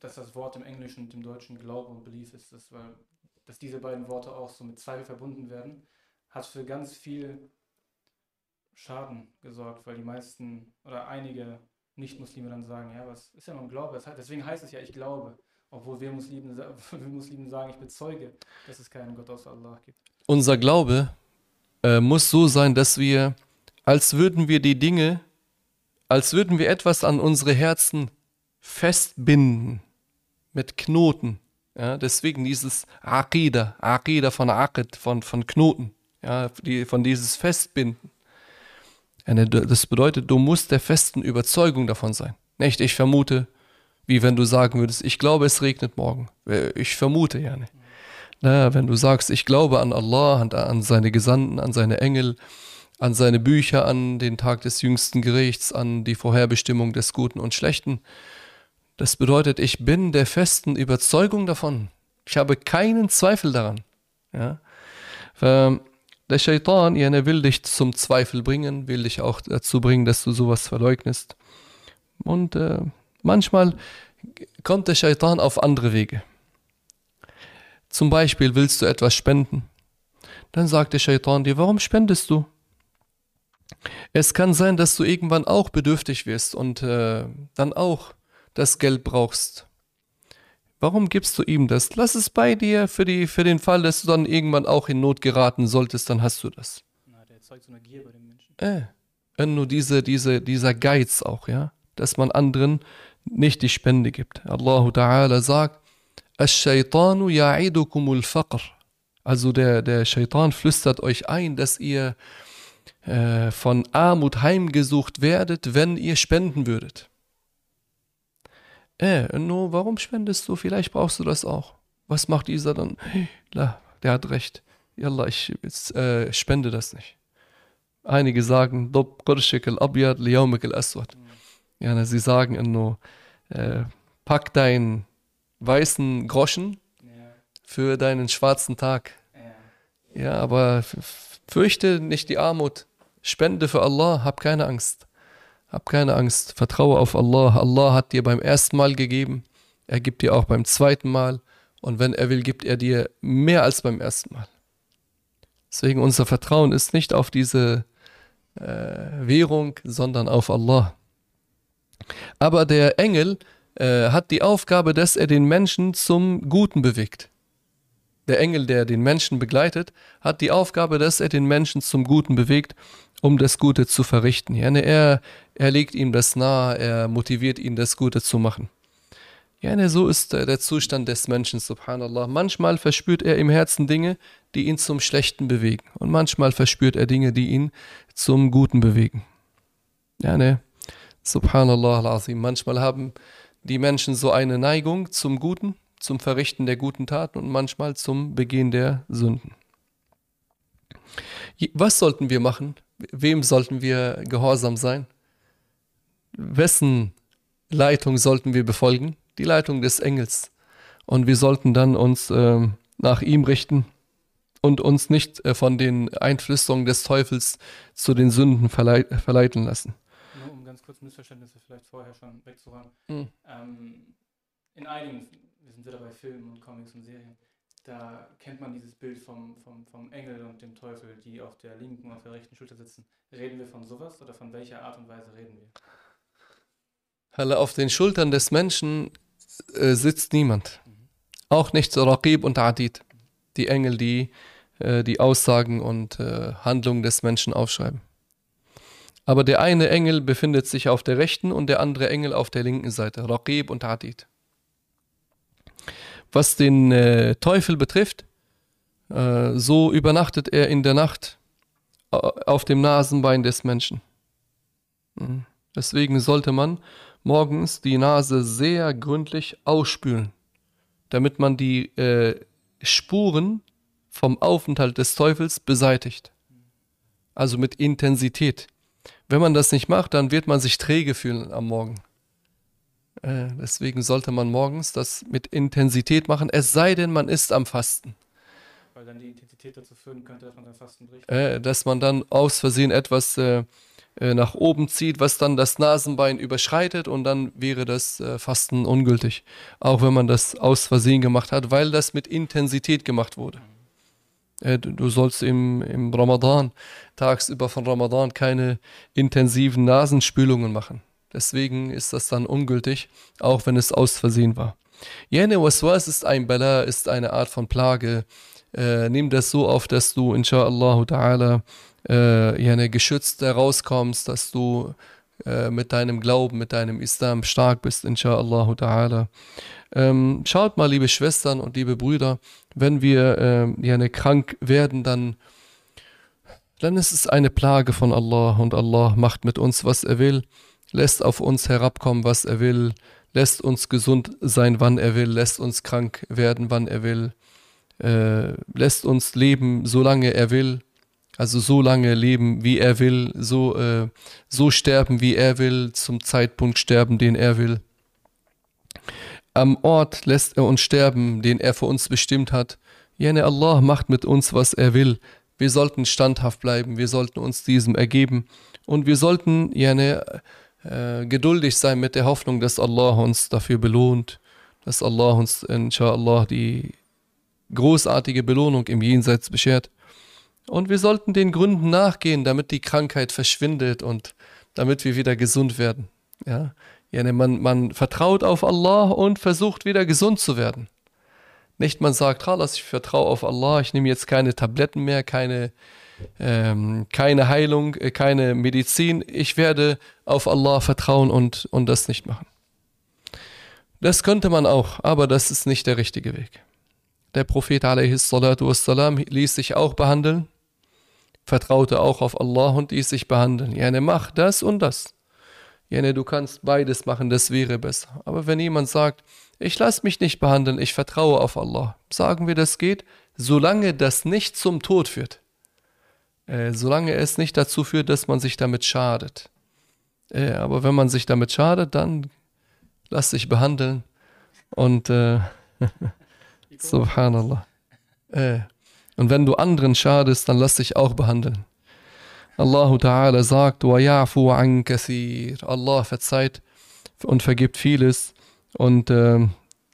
dass das Wort im Englischen und im Deutschen Glaube und Belief ist, das, weil, dass diese beiden Worte auch so mit Zweifel verbunden werden, hat für ganz viel Schaden gesorgt, weil die meisten oder einige Nicht-Muslime dann sagen, ja, was ist ja noch ein Glaube? Deswegen heißt es ja, ich glaube. Obwohl wir Muslimen, wir Muslimen sagen, ich bezeuge, dass es keinen Gott außer Allah gibt. Unser Glaube äh, muss so sein, dass wir, als würden wir die Dinge, als würden wir etwas an unsere Herzen festbinden mit Knoten. Ja, deswegen dieses Aqidah, Aqidah von Aqid, von, von Knoten, ja, die, von dieses Festbinden. Das bedeutet, du musst der festen Überzeugung davon sein. Nicht, ich vermute, wie wenn du sagen würdest, ich glaube, es regnet morgen. Äh, ich vermute ja nicht. Na, wenn du sagst, ich glaube an Allah, an, an seine Gesandten, an seine Engel, an seine Bücher, an den Tag des jüngsten Gerichts, an die Vorherbestimmung des Guten und Schlechten, das bedeutet, ich bin der festen Überzeugung davon. Ich habe keinen Zweifel daran. Ja? Der Shaitan, ja, er will dich zum Zweifel bringen, will dich auch dazu bringen, dass du sowas verleugnest. Und äh, manchmal kommt der Shaitan auf andere Wege. Zum Beispiel willst du etwas spenden. Dann sagt der Shaitan dir, warum spendest du? Es kann sein, dass du irgendwann auch bedürftig wirst und äh, dann auch das Geld brauchst. Warum gibst du ihm das? Lass es bei dir für, die, für den Fall, dass du dann irgendwann auch in Not geraten solltest, dann hast du das. Na, der erzeugt so eine Gier bei den Menschen. Äh, nur diese, diese, dieser Geiz auch, ja, dass man anderen nicht die Spende gibt. Allah Ta'ala sagt, Ash-Shaytanu ya'idukumul faqr. Also der, der Shaitan flüstert euch ein, dass ihr äh, von Armut heimgesucht werdet, wenn ihr spenden würdet. Äh, nur warum spendest du? Vielleicht brauchst du das auch. Was macht dieser dann? Hey, der hat recht. Yallah, ich äh, spende das nicht. Einige sagen, Ja, sie sagen nur, äh, pack deinen weißen Groschen für deinen schwarzen Tag. Ja, aber fürchte nicht die Armut. Spende für Allah, hab keine Angst. Hab keine Angst. Vertraue auf Allah. Allah hat dir beim ersten Mal gegeben. Er gibt dir auch beim zweiten Mal. Und wenn er will, gibt er dir mehr als beim ersten Mal. Deswegen unser Vertrauen ist nicht auf diese äh, Währung, sondern auf Allah. Aber der Engel äh, hat die Aufgabe, dass er den Menschen zum Guten bewegt. Der Engel, der den Menschen begleitet, hat die Aufgabe, dass er den Menschen zum Guten bewegt um das Gute zu verrichten. Ja, er, er legt ihm das nahe, er motiviert ihn, das Gute zu machen. Ja, ne, so ist der Zustand des Menschen, subhanallah. Manchmal verspürt er im Herzen Dinge, die ihn zum Schlechten bewegen. Und manchmal verspürt er Dinge, die ihn zum Guten bewegen. Ja, ne, subhanallah al-azim. Manchmal haben die Menschen so eine Neigung zum Guten, zum Verrichten der guten Taten und manchmal zum Begehen der Sünden. Was sollten wir machen? Wem sollten wir gehorsam sein? Wessen Leitung sollten wir befolgen? Die Leitung des Engels. Und wir sollten dann uns äh, nach ihm richten und uns nicht äh, von den Einflüsterungen des Teufels zu den Sünden verlei verleiten lassen. Nur um ganz kurz Missverständnisse vielleicht vorher schon wegzuräumen. Mhm. Ähm, in einigen, wir sind wieder bei Filmen und Comics und Serien, da kennt man dieses Bild vom, vom, vom Engel und dem Teufel, die auf der linken und auf der rechten Schulter sitzen. Reden wir von sowas oder von welcher Art und Weise reden wir? Halle, auf den Schultern des Menschen äh, sitzt niemand. Mhm. Auch nicht Raqib und Adid. Die Engel, die äh, die Aussagen und äh, Handlungen des Menschen aufschreiben. Aber der eine Engel befindet sich auf der rechten und der andere Engel auf der linken Seite. Raqib und Adid. Was den äh, Teufel betrifft, äh, so übernachtet er in der Nacht äh, auf dem Nasenbein des Menschen. Mhm. Deswegen sollte man morgens die Nase sehr gründlich ausspülen, damit man die äh, Spuren vom Aufenthalt des Teufels beseitigt. Also mit Intensität. Wenn man das nicht macht, dann wird man sich träge fühlen am Morgen. Äh, deswegen sollte man morgens das mit Intensität machen, es sei denn, man ist am Fasten. Weil dann die Intensität dazu führen könnte, dass man dann Fasten bricht. Äh, dass man dann aus Versehen etwas äh, äh, nach oben zieht, was dann das Nasenbein überschreitet und dann wäre das äh, Fasten ungültig. Auch wenn man das aus Versehen gemacht hat, weil das mit Intensität gemacht wurde. Äh, du sollst im, im Ramadan, tagsüber von Ramadan, keine intensiven Nasenspülungen machen. Deswegen ist das dann ungültig, auch wenn es aus Versehen war. Jene Waswas ist ein Bala, ist eine Art von Plage. Äh, nimm das so auf, dass du inshallah ta'ala äh, geschützt rauskommst, dass du äh, mit deinem Glauben, mit deinem Islam stark bist, inshallah ta'ala. Ähm, schaut mal, liebe Schwestern und liebe Brüder, wenn wir äh, krank werden, dann dann ist es eine Plage von Allah und Allah macht mit uns, was er will lässt auf uns herabkommen, was er will, lässt uns gesund sein, wann er will, lässt uns krank werden, wann er will, äh, lässt uns leben, solange er will, also so lange leben, wie er will, so, äh, so sterben, wie er will, zum Zeitpunkt sterben, den er will. Am Ort lässt er uns sterben, den er für uns bestimmt hat. Jene Allah macht mit uns, was er will. Wir sollten standhaft bleiben, wir sollten uns diesem ergeben. Und wir sollten jene äh, geduldig sein mit der Hoffnung, dass Allah uns dafür belohnt, dass Allah uns inshallah die großartige Belohnung im Jenseits beschert. Und wir sollten den Gründen nachgehen, damit die Krankheit verschwindet und damit wir wieder gesund werden. Ja, ja man, man vertraut auf Allah und versucht wieder gesund zu werden. Nicht man sagt, ich vertraue auf Allah, ich nehme jetzt keine Tabletten mehr, keine ähm, keine Heilung, äh, keine Medizin. Ich werde auf Allah vertrauen und, und das nicht machen. Das könnte man auch, aber das ist nicht der richtige Weg. Der Prophet wassalam, ließ sich auch behandeln, vertraute auch auf Allah und ließ sich behandeln. Jene, mach das und das. Jene, du kannst beides machen, das wäre besser. Aber wenn jemand sagt, ich lasse mich nicht behandeln, ich vertraue auf Allah, sagen wir, das geht, solange das nicht zum Tod führt. Äh, solange es nicht dazu führt, dass man sich damit schadet. Äh, aber wenn man sich damit schadet, dann lass dich behandeln. Und äh, subhanallah. Äh, und wenn du anderen schadest, dann lass dich auch behandeln. Allahu Ta'ala sagt, wa ya'fu an kathir. Allah verzeiht und vergibt vieles. Und äh,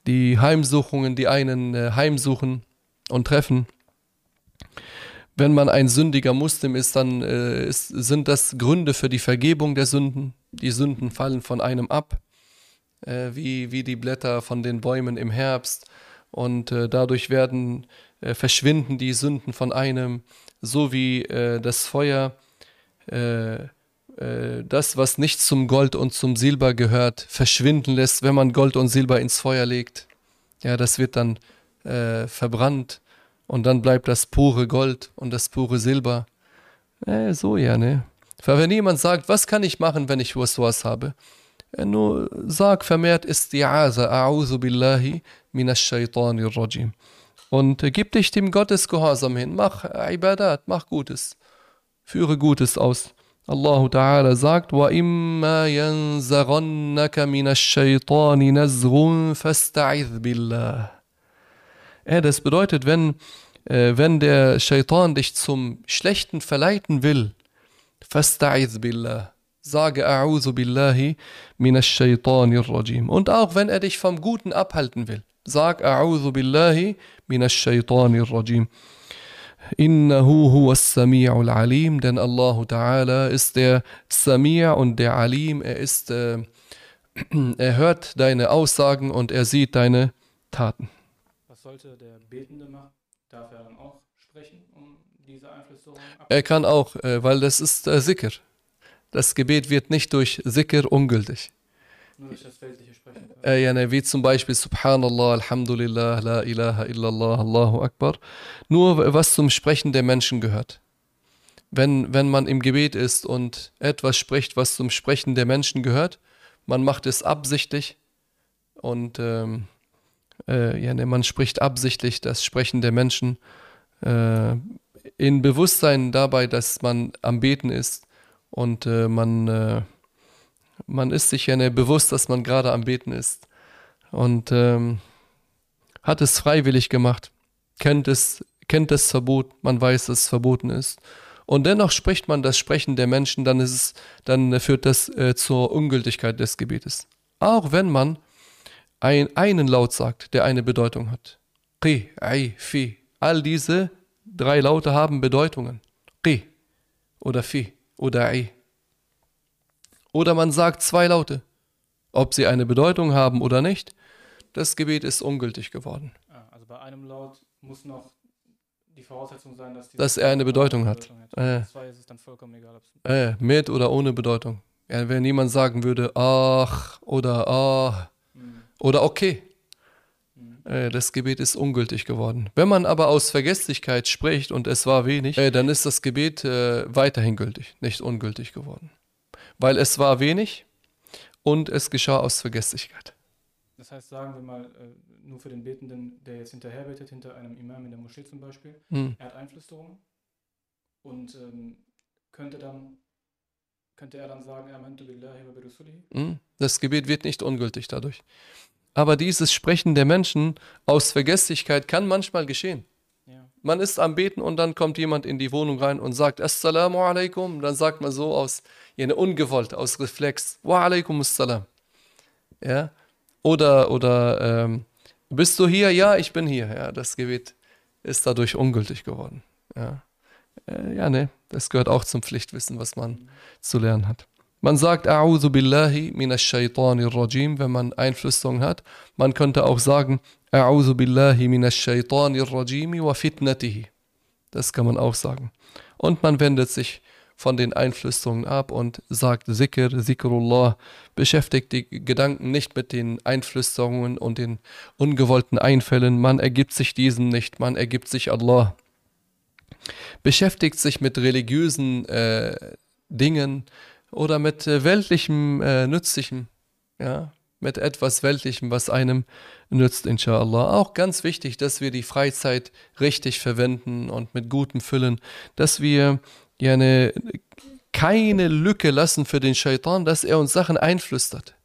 die Heimsuchungen, die einen äh, heimsuchen und treffen, wenn man ein sündiger Muslim ist, dann äh, ist, sind das Gründe für die Vergebung der Sünden. Die Sünden fallen von einem ab, äh, wie, wie die Blätter von den Bäumen im Herbst. Und äh, dadurch werden, äh, verschwinden die Sünden von einem, so wie äh, das Feuer äh, das, was nicht zum Gold und zum Silber gehört, verschwinden lässt, wenn man Gold und Silber ins Feuer legt. Ja, das wird dann verbrannt und dann bleibt das pure Gold und das pure Silber. Äh, so ja, ne? Weil wenn jemand sagt, was kann ich machen, wenn ich was habe? Äh, nur sag vermehrt Isti'aza, A'udhu billahi minash shaitanir rajim. Und äh, gib dich dem Gottesgehorsam hin, mach Ibadat, mach Gutes, führe Gutes aus. Allah Ta'ala sagt, وَإِمَّا يَنْزَغَنَّكَ مِنَ الشَّيْطَانِ نَزْغٌ فَاسْتَعِذْ بِاللَّهِ Ja, das bedeutet, wenn, äh, wenn der Shaitan dich zum Schlechten verleiten will, fasta'iz billah. Sage a'uzu billahi minash shaitanir rajim. Und auch wenn er dich vom Guten abhalten will, sag a'uzu billahi minash shaitanir rajim. Innahu huwa sami'ul alim, denn Allah Ta'ala ist der Sami' und der Alim, er ist, äh, er hört deine Aussagen und er sieht deine Taten. Sollte der Betende machen? Darf er dann auch sprechen, um diese Einflüsterung Er kann auch, äh, weil das ist äh, Sikr. Das Gebet wird nicht durch Sikr ungültig. Nur durch das weltliche Sprechen. Äh, ja, ne, wie zum Beispiel Subhanallah, Alhamdulillah, La ilaha illallah, Allahu Akbar. Nur was zum Sprechen der Menschen gehört. Wenn, wenn man im Gebet ist und etwas spricht, was zum Sprechen der Menschen gehört, man macht es absichtlich und ähm, äh, ja, ne, man spricht absichtlich das Sprechen der Menschen äh, in Bewusstsein dabei, dass man am Beten ist und äh, man äh, man ist sich ja ne, bewusst, dass man gerade am Beten ist und ähm, hat es freiwillig gemacht, kennt es, kennt das Verbot, man weiß, dass es verboten ist. Und dennoch spricht man das Sprechen der Menschen, dann ist es, dann führt das äh, zur Ungültigkeit des Gebetes. Auch wenn man ein, einen Laut sagt, der eine Bedeutung hat. Qi, ai, fi. All diese drei Laute haben Bedeutungen. Qi oder fi oder ai. Oder man sagt zwei Laute. Ob sie eine Bedeutung haben oder nicht, das Gebet ist ungültig geworden. Ah, also bei einem Laut muss noch die Voraussetzung sein, dass, dass er eine Bedeutung hat. Bedeutung hat. Äh, zwei ist es dann vollkommen egal. Äh, mit oder ohne Bedeutung. Ja, wenn niemand sagen würde, ach oder ah. Oder okay, äh, das Gebet ist ungültig geworden. Wenn man aber aus Vergesslichkeit spricht und es war wenig, äh, dann ist das Gebet äh, weiterhin gültig, nicht ungültig geworden weil es war wenig und es geschah aus Vergesslichkeit. Das heißt, sagen wir mal, nur für den Betenden, der jetzt hinterher betet, hinter einem Imam in der Moschee zum Beispiel, hm. er hat Einflüsterung und ähm, könnte dann könnte er dann sagen, hm. Das Gebet wird nicht ungültig dadurch. Aber dieses Sprechen der Menschen aus Vergesslichkeit kann manchmal geschehen. Man ist am Beten und dann kommt jemand in die Wohnung rein und sagt Assalamu alaikum. Dann sagt man so aus, jene ungewollt, aus Reflex, Wa alaikum assalam. Ja? Oder, oder ähm, bist du hier? Ja, ich bin hier. Ja, das Gebet ist dadurch ungültig geworden. Ja, äh, ja ne, das gehört auch zum Pflichtwissen, was man zu lernen hat. Man sagt A'udhu billahi minash shaitanir rajim, wenn man Einflüsterung hat. Man könnte auch sagen A'udhu billahi minash shaitanir rajimi wa fitnatihi. Das kann man auch sagen. Und man wendet sich von den Einflüsterungen ab und sagt Zikr, Zikrullah, beschäftigt die Gedanken nicht mit den Einflüsterungen und den ungewollten Einfällen, man ergibt sich diesen nicht, man ergibt sich Allah. Beschäftigt sich mit religiösen äh, Dingen, oder mit äh, weltlichem, äh, nützlichem, ja, mit etwas Weltlichem, was einem nützt, inshallah. Auch ganz wichtig, dass wir die Freizeit richtig verwenden und mit Gutem füllen, dass wir ja eine, keine Lücke lassen für den Shaitan, dass er uns Sachen einflüstert.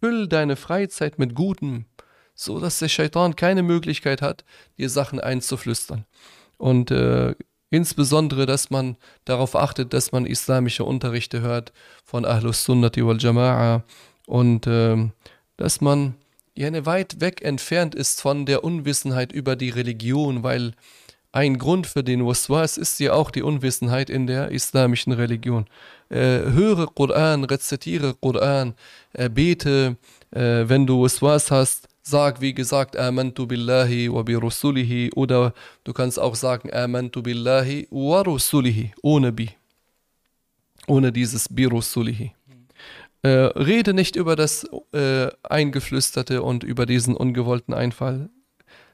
Füll deine Freizeit mit Gutem, so dass der Shaitan keine Möglichkeit hat, dir Sachen einzuflüstern. Und äh, Insbesondere, dass man darauf achtet, dass man islamische Unterrichte hört von Ahlus Sunnati wal Jama'a und äh, dass man ja weit weg entfernt ist von der Unwissenheit über die Religion, weil ein Grund für den Waswas ist ja auch die Unwissenheit in der islamischen Religion. Äh, höre Koran, rezitiere Koran, äh, bete, äh, wenn du Waswas hast, Sag, wie gesagt, Amantu billahi wa bi rusulihi oder du kannst auch sagen Amantu billahi wa rusulihi ohne bi. ohne dieses Birusulihi. Äh, rede nicht über das äh, Eingeflüsterte und über diesen ungewollten Einfall.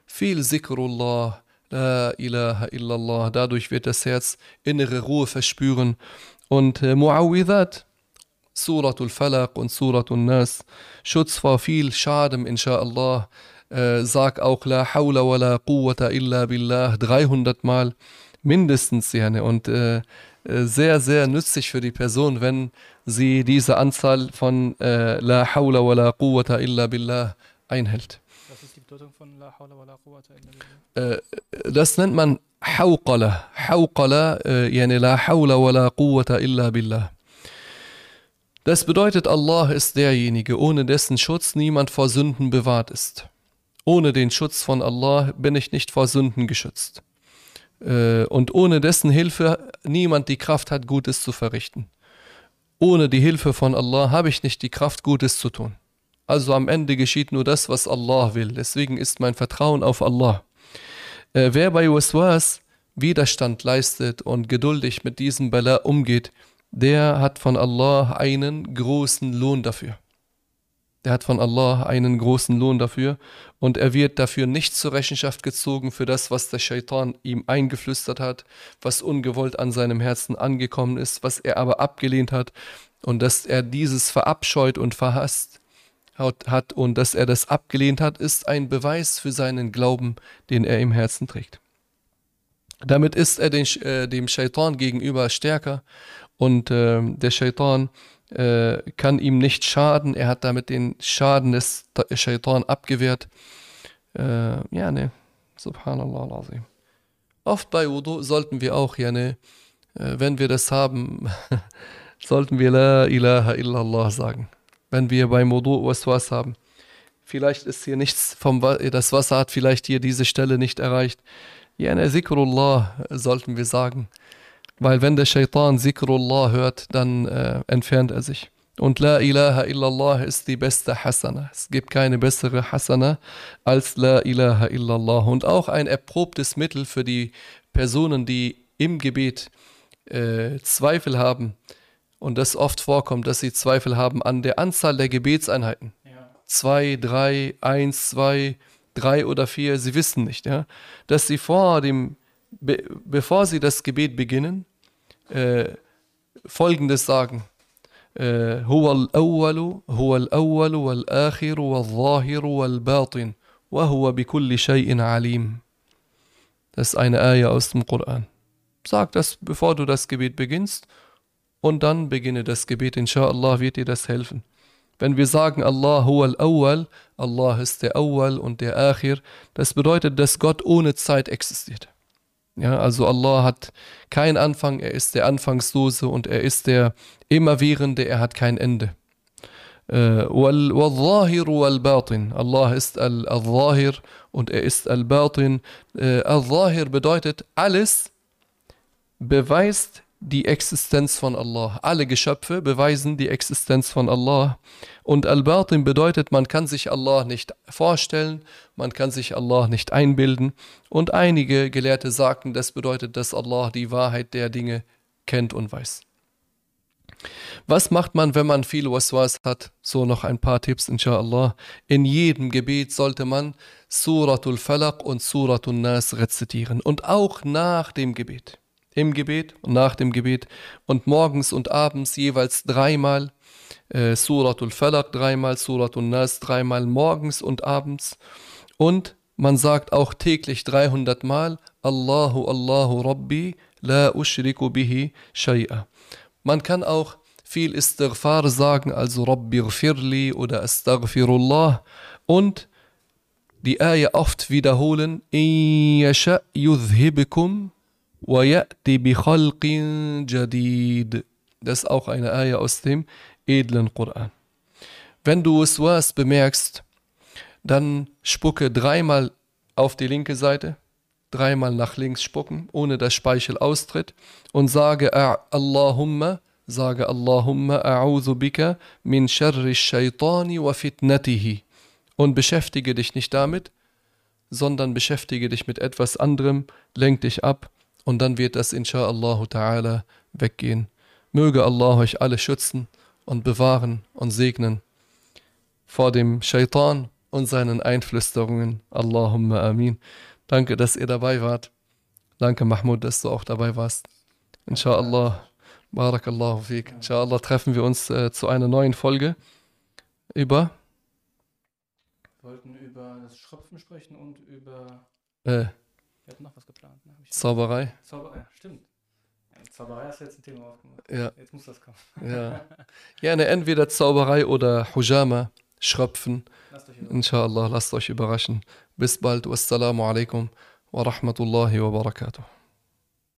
Viel Zikrullah, La ilaha illallah, dadurch wird das Herz innere Ruhe verspüren. Und äh, Muawwidat, Suratul Falaq und Suratul Nas, Schutz vor viel Schaden, inshallah. Äh, sag auch La hawla wa la quwwata illa billah 300 Mal mindestens gerne und äh, äh, sehr, sehr nützlich für die Person, wenn sie diese Anzahl von äh, La hawla wa la quwwata illa billah einhält. Was ist die Bedeutung von La hawla wa la quwwata illa billah? Äh, das nennt man Hauqala. Hauqala, äh, yani La hawla wa la quwwata illa billah. Das bedeutet, Allah ist derjenige, ohne dessen Schutz niemand vor Sünden bewahrt ist. Ohne den Schutz von Allah bin ich nicht vor Sünden geschützt. Äh, und ohne dessen Hilfe niemand die Kraft hat, Gutes zu verrichten. Ohne die Hilfe von Allah habe ich nicht die Kraft, Gutes zu tun. Also am Ende geschieht nur das, was Allah will. Deswegen ist mein Vertrauen auf Allah. Äh, wer bei Waswas Widerstand leistet und geduldig mit diesem Bala umgeht, der hat von Allah einen großen Lohn dafür. Der hat von Allah einen großen Lohn dafür und er wird dafür nicht zur Rechenschaft gezogen für das, was der Shaitan ihm eingeflüstert hat, was ungewollt an seinem Herzen angekommen ist, was er aber abgelehnt hat und dass er dieses verabscheut und verhasst hat und dass er das abgelehnt hat, ist ein Beweis für seinen Glauben, den er im Herzen trägt. Damit ist er den, äh, dem Shaitan gegenüber stärker und äh, der Shaitan äh, kann ihm nicht schaden. Er hat damit den Schaden des Shaitan abgewehrt. Äh, ja, ne, subhanallah al-azim. Oft bei Wudu sollten wir auch, ja, ne, äh, wenn wir das haben, sollten wir La ilaha illallah sagen. Wenn wir beim Wudu was haben. Vielleicht ist hier nichts vom, das Wasser hat vielleicht hier diese Stelle nicht erreicht. Ja, ne, Zikrullah sollten wir sagen. Weil wenn der Shaitan Zikrullah hört, dann äh, entfernt er sich. Und La ilaha illallah ist die beste Hasana. Es gibt keine bessere Hasana als La ilaha illallah. Und auch ein erprobtes Mittel für die Personen, die im Gebet äh, Zweifel haben. Und das oft vorkommt, dass sie Zweifel haben an der Anzahl der Gebetseinheiten. Ja. Zwei, drei, eins, zwei, drei oder vier, sie wissen nicht. Ja? Dass sie vor dem, be, bevor sie das Gebet beginnen, äh, Folgendes sagen. هو الأول هو الأول والآخر والظاهر والباطن وهو بكل شيء عليم. Das ist eine Ayah aus dem Koran. Sag das, bevor du das Gebet beginnst und dann beginne das Gebet. Inshallah wird dir das helfen. Wenn wir sagen Allah huwa al-awwal, Allah ist der Awwal und der Akhir, das bedeutet, dass Gott ohne Zeit existiert. Ja, also Allah hat keinen Anfang, er ist der Anfangslose und er ist der Immerwährende, er hat kein Ende. Äh, Allah ist Al-Zahir und er ist Al-Batin. Äh, Al-Zahir bedeutet, alles beweist die Existenz von Allah. Alle Geschöpfe beweisen die Existenz von Allah. Und Al-Batin bedeutet, man kann sich Allah nicht vorstellen, man kann sich Allah nicht einbilden. Und einige Gelehrte sagten, das bedeutet, dass Allah die Wahrheit der Dinge kennt und weiß. Was macht man, wenn man viel Waswas hat? So noch ein paar Tipps, inshallah. In jedem Gebet sollte man Suratul Falaq und Suratul Nas rezitieren. Und auch nach dem Gebet im Gebet und nach dem Gebet und morgens und abends jeweils dreimal äh, Suratul Falaq dreimal, Suratul Nas dreimal morgens und abends und man sagt auch täglich 300 Mal Allahu Allahu Rabbi la ushriku bihi shay'a. Man kann auch viel Istighfar sagen, also Rabbi gfirli oder Astaghfirullah und die Ayah oft wiederholen, in yasha yudhhibikum وَيَأْتِ بِخَلْقٍ جَدِيدٍ Das ist auch eine Ayah aus dem edlen Koran. Wenn du es was bemerkst, dann spucke dreimal auf die linke Seite, dreimal nach links spucken, ohne dass Speichel austritt und sage Allahumma, sage Allahumma a'udhu bika min sharri shaitani wa fitnatihi und beschäftige dich nicht damit, sondern beschäftige dich mit etwas anderem, lenk dich ab und dann wird das inshallah ta'ala weggehen. Möge Allah euch alle schützen und bewahren und segnen vor dem Shaitan und seinen Einflüsterungen. Allahumma amin. Danke, dass ihr dabei wart. Danke, Mahmoud, dass du auch dabei warst. Inshallah. Barakallahu fiqh. Inshallah treffen wir uns äh, zu einer neuen Folge über. Wir wollten über das Schröpfen sprechen und über. Äh, wir hatten noch was geplant. Ne? Zauberei. Zauberei, stimmt. Zauberei hast du jetzt ein Thema aufgemacht. Ja. Jetzt muss das kommen. Ja. Gerne entweder Zauberei oder Hujama, Schröpfen. Lasst euch überraschen. Inshallah, lasst euch überraschen. Bis bald. Wassalamu alaikum wa rahmatullahi wa barakatuh.